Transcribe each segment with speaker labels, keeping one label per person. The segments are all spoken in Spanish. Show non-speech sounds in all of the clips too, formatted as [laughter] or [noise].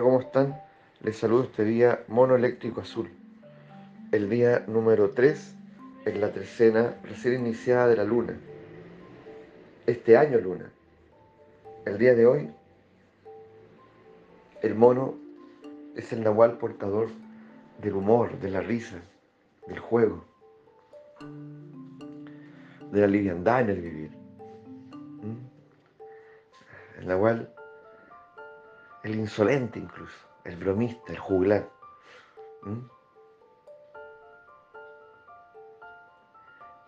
Speaker 1: ¿Cómo están? Les saludo este día mono eléctrico azul. El día número 3 en la tercena recién iniciada de la luna. Este año luna. El día de hoy, el mono es el nahual portador del humor, de la risa, del juego, de la liviandad en el vivir. ¿Mm? El nahual el insolente incluso, el bromista, el juglar.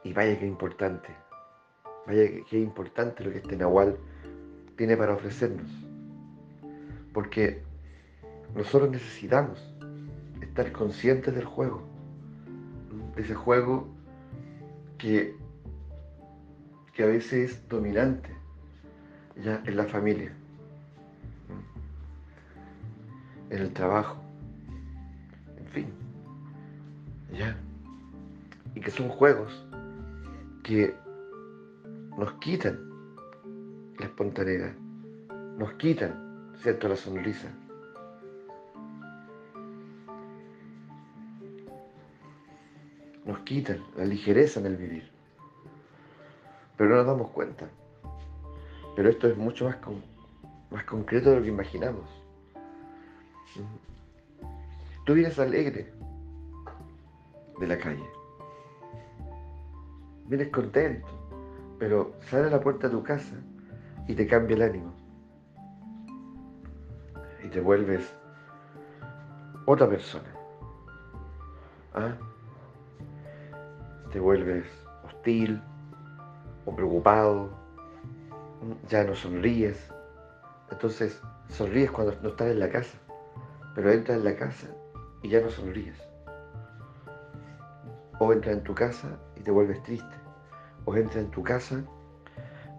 Speaker 1: Y vaya que importante, vaya que, importante lo que este Nahual tiene para ofrecernos. Porque nosotros necesitamos estar conscientes del juego, de ese juego que, que a veces es dominante ya en la familia en el trabajo, en fin, ya. Y que son juegos que nos quitan la espontaneidad, nos quitan, ¿cierto?, la sonrisa. Nos quitan la ligereza en el vivir. Pero no nos damos cuenta. Pero esto es mucho más, más concreto de lo que imaginamos. Tú vienes alegre de la calle. Vienes contento, pero sale a la puerta de tu casa y te cambia el ánimo. Y te vuelves otra persona. ¿Ah? Te vuelves hostil o preocupado. Ya no sonríes. Entonces sonríes cuando no estás en la casa pero entras en la casa y ya no sonríes. O entras en tu casa y te vuelves triste. O entras en tu casa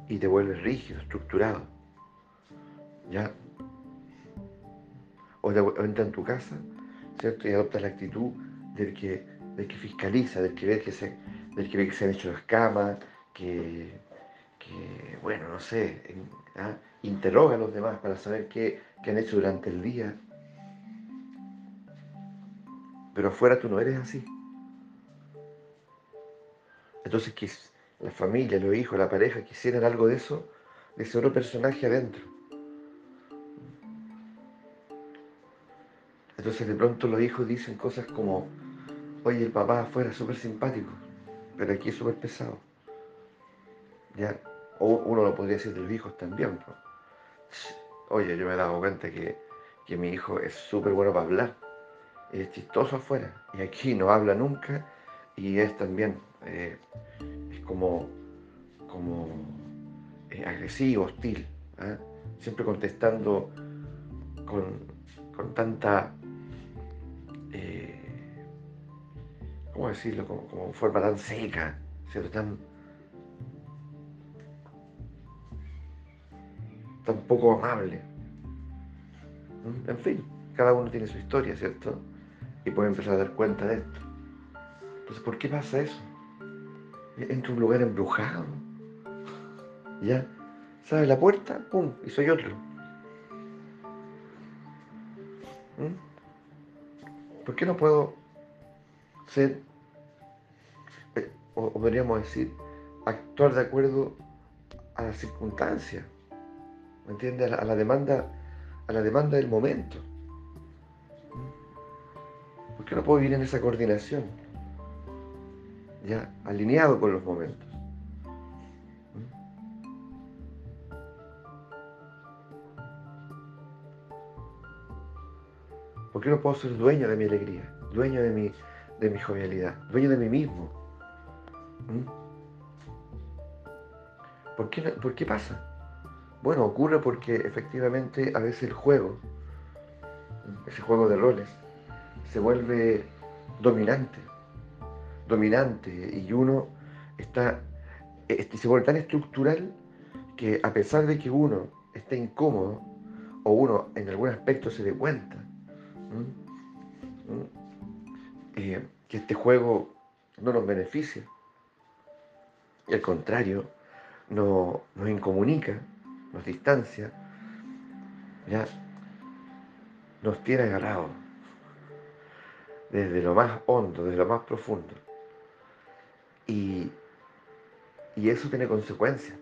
Speaker 1: y te vuelves rígido, estructurado. ¿Ya? O, entras en tu casa, ¿cierto? Y adoptas la actitud del que, del que fiscaliza, del que ve que se, del que ve que se han hecho las camas, que, que bueno, no sé, ¿ah? interroga a los demás para saber qué, qué han hecho durante el día pero afuera tú no eres así. Entonces que la familia, los hijos, la pareja quisieran algo de eso, de ese otro personaje adentro. Entonces de pronto los hijos dicen cosas como, oye, el papá afuera es súper simpático, pero aquí es súper pesado. ¿Ya? O uno lo podría decir de los hijos también. Oye, yo me he dado cuenta que, que mi hijo es súper bueno para hablar es chistoso afuera y aquí no habla nunca y es también eh, es como, como eh, agresivo, hostil, ¿ah? siempre contestando con, tanta, eh, ¿cómo decirlo?, como, forma tan seca, ¿cierto? Tan, tan poco amable. ¿Mm? En fin, cada uno tiene su historia, ¿cierto? Y puede empezar a dar cuenta de esto. Entonces, ¿por qué pasa eso? Entro a un lugar embrujado. Ya, ¿sabes la puerta? ¡Pum! Y soy otro. ¿Mm? ¿Por qué no puedo ser, eh, o, podríamos decir, actuar de acuerdo a las circunstancias? ¿Me entiendes? a la demanda, a la demanda del momento. ¿Por qué no puedo vivir en esa coordinación? Ya, alineado con los momentos. ¿Por qué no puedo ser dueño de mi alegría, dueño de mi, de mi jovialidad, dueño de mí mismo? ¿Mm? ¿Por qué, ¿Por qué pasa? Bueno, ocurre porque efectivamente a veces el juego, ese juego de roles, se vuelve dominante, dominante, y uno está, este, se vuelve tan estructural que a pesar de que uno esté incómodo, o uno en algún aspecto se dé cuenta, eh, que este juego no nos beneficia, y al contrario, no, nos incomunica, nos distancia, ¿ya? nos tiene agarrados desde lo más hondo, desde lo más profundo. Y, y eso tiene consecuencias,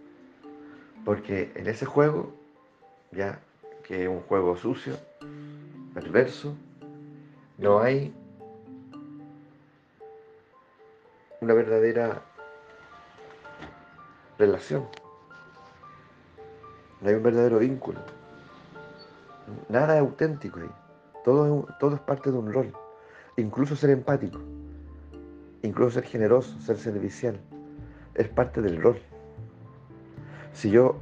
Speaker 1: porque en ese juego, ya que es un juego sucio, perverso, no hay una verdadera relación. No hay un verdadero vínculo. Nada es auténtico ahí. Todo todo es parte de un rol. Incluso ser empático. Incluso ser generoso, ser servicial. Es parte del rol. Si yo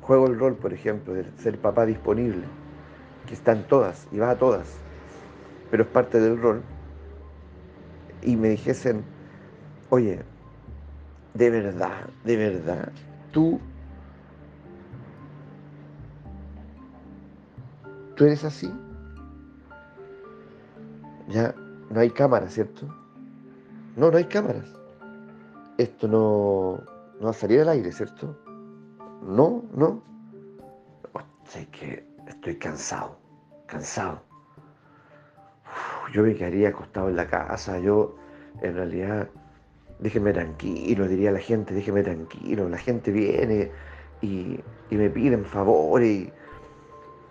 Speaker 1: juego el rol, por ejemplo, de ser papá disponible, que están todas y va a todas, pero es parte del rol, y me dijesen, oye, de verdad, de verdad, tú, tú eres así. Ya no hay cámaras, ¿cierto? No, no hay cámaras. Esto no, no va a salir al aire, ¿cierto? No, no. sé que estoy cansado, cansado. yo me quedaría acostado en la casa, yo en realidad déjeme tranquilo, diría la gente, déjeme tranquilo, la gente viene y, me piden favores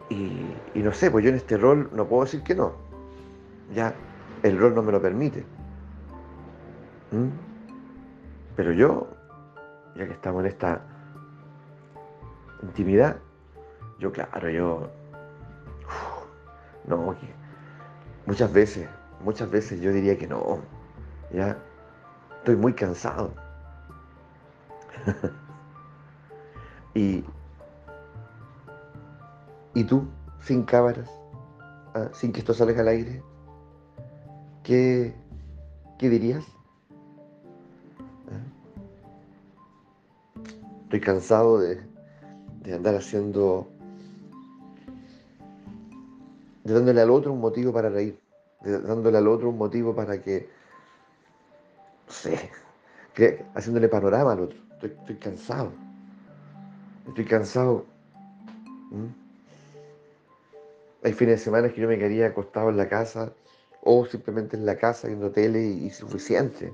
Speaker 1: y, y, no sé, pues yo en este rol no puedo decir que no, ya el rol no me lo permite. ¿Mm? Pero yo, ya que estamos en esta intimidad, yo claro, yo, no, muchas veces, muchas veces yo diría que no, ya Estoy muy cansado. [laughs] y, ¿Y tú, sin cámaras, ah, sin que esto salga al aire, qué, qué dirías? ¿Ah? Estoy cansado de, de andar haciendo, de dándole al otro un motivo para reír, de dándole al otro un motivo para que sé, que, haciéndole panorama al otro. Estoy, cansado. Estoy cansado. ¿Mm? Hay fines de semana que yo me quedaría acostado en la casa o simplemente en la casa viendo tele y, suficiente.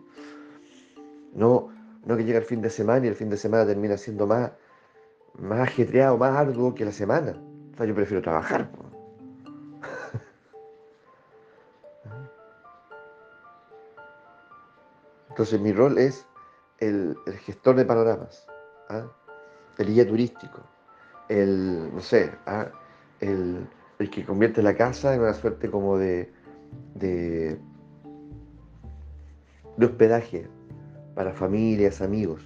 Speaker 1: No, no que llega el fin de semana y el fin de semana termina siendo más, más ajetreado, más arduo que la semana. O sea, yo prefiero trabajar. [laughs] Entonces mi rol es el, gestor de panoramas, ¿ah? el guía turístico, el, no sé, ¿ah? el, que convierte la casa en una suerte como de, de, hospedaje para familias, amigos.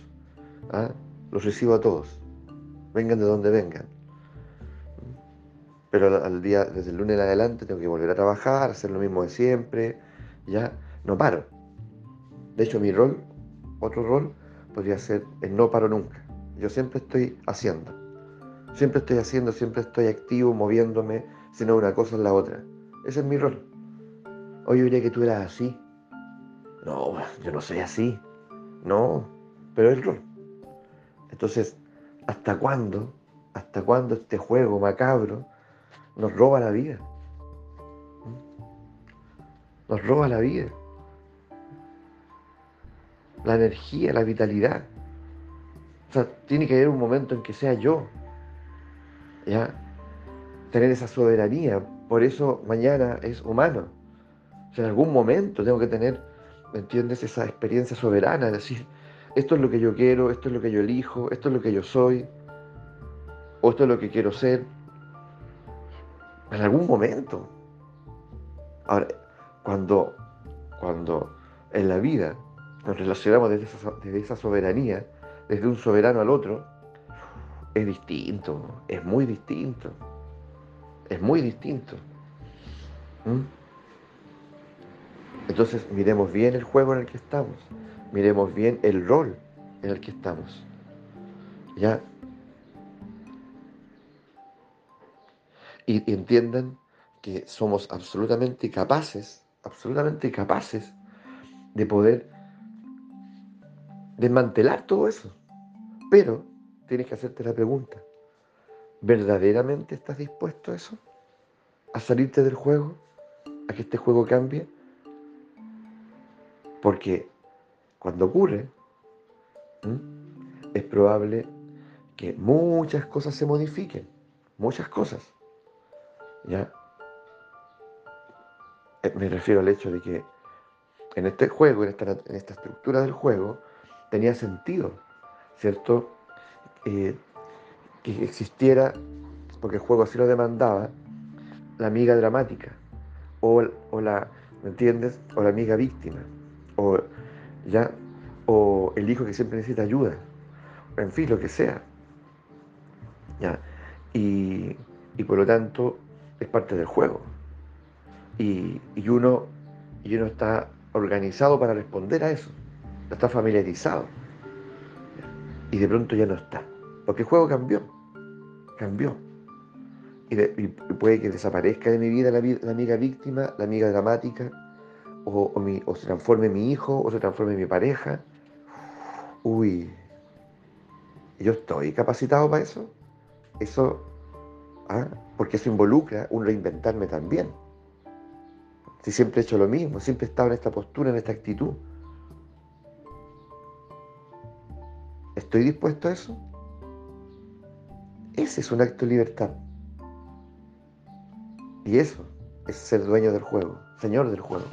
Speaker 1: ¿ah? Los recibo a todos, vengan de donde vengan. Pero al día, desde el lunes en adelante, tengo que volver a trabajar, hacer lo mismo de siempre, ya no paro. De hecho, mi rol, otro rol, podría ser el no paro nunca. Yo siempre estoy haciendo. Siempre estoy haciendo, siempre estoy activo, moviéndome, si no una cosa es la otra. Ese es mi rol. Hoy diría que tú eras así. No, yo no soy así. No, pero el rol. Entonces, ¿hasta cuándo? ¿Hasta cuándo este juego macabro nos roba la vida? ¿Mm? Nos roba la vida la energía, la vitalidad. O sea, tiene que haber un momento en que sea yo. ¿Ya? Tener esa soberanía. Por eso mañana es humano. En algún momento tengo que tener, ¿me entiendes? Esa experiencia soberana. Es decir, esto es lo que yo quiero, esto es lo que yo elijo, esto es lo que yo soy. O esto es lo que quiero ser. En algún momento. Ahora, cuando, cuando en la vida nos relacionamos desde esa, soberanía, desde un soberano al otro, es distinto, es muy distinto, es muy distinto. ¿Mm? Entonces miremos bien el juego en el que estamos, miremos bien el rol en el que estamos. ¿Ya? Y, entiendan que somos absolutamente capaces, absolutamente capaces de poder desmantelar todo eso. Pero tienes que hacerte la pregunta, ¿verdaderamente estás dispuesto a eso? a salirte del juego, a que este juego cambie? Porque cuando ocurre, es probable que muchas cosas se modifiquen, muchas cosas. ¿Ya? Eh, me refiero al hecho de que en este juego, en esta, en estructura del juego, tenía sentido, ¿cierto? Eh, que existiera, porque el juego así lo demandaba, la amiga dramática, o, la, ¿me entiendes? O la amiga víctima, o, ¿ya? o el hijo que siempre necesita ayuda, en fin, lo que sea. ¿ya? Y, por lo tanto es parte del juego. Y, y, uno, y uno está organizado para responder a eso, está familiarizado. Y de pronto ya no está, porque el juego cambió, cambió. Y, puede que desaparezca de mi vida la, amiga víctima, la amiga dramática, o, se transforme mi hijo, o se transforme mi pareja. Uy, ¿yo estoy capacitado para eso? Eso, ¿ah? porque eso involucra un reinventarme también. Si siempre he hecho lo mismo, siempre he estado en esta postura, en esta actitud. ¿Estoy dispuesto a eso? Ese es un acto de libertad. Y eso es ser dueño del juego, señor del juego.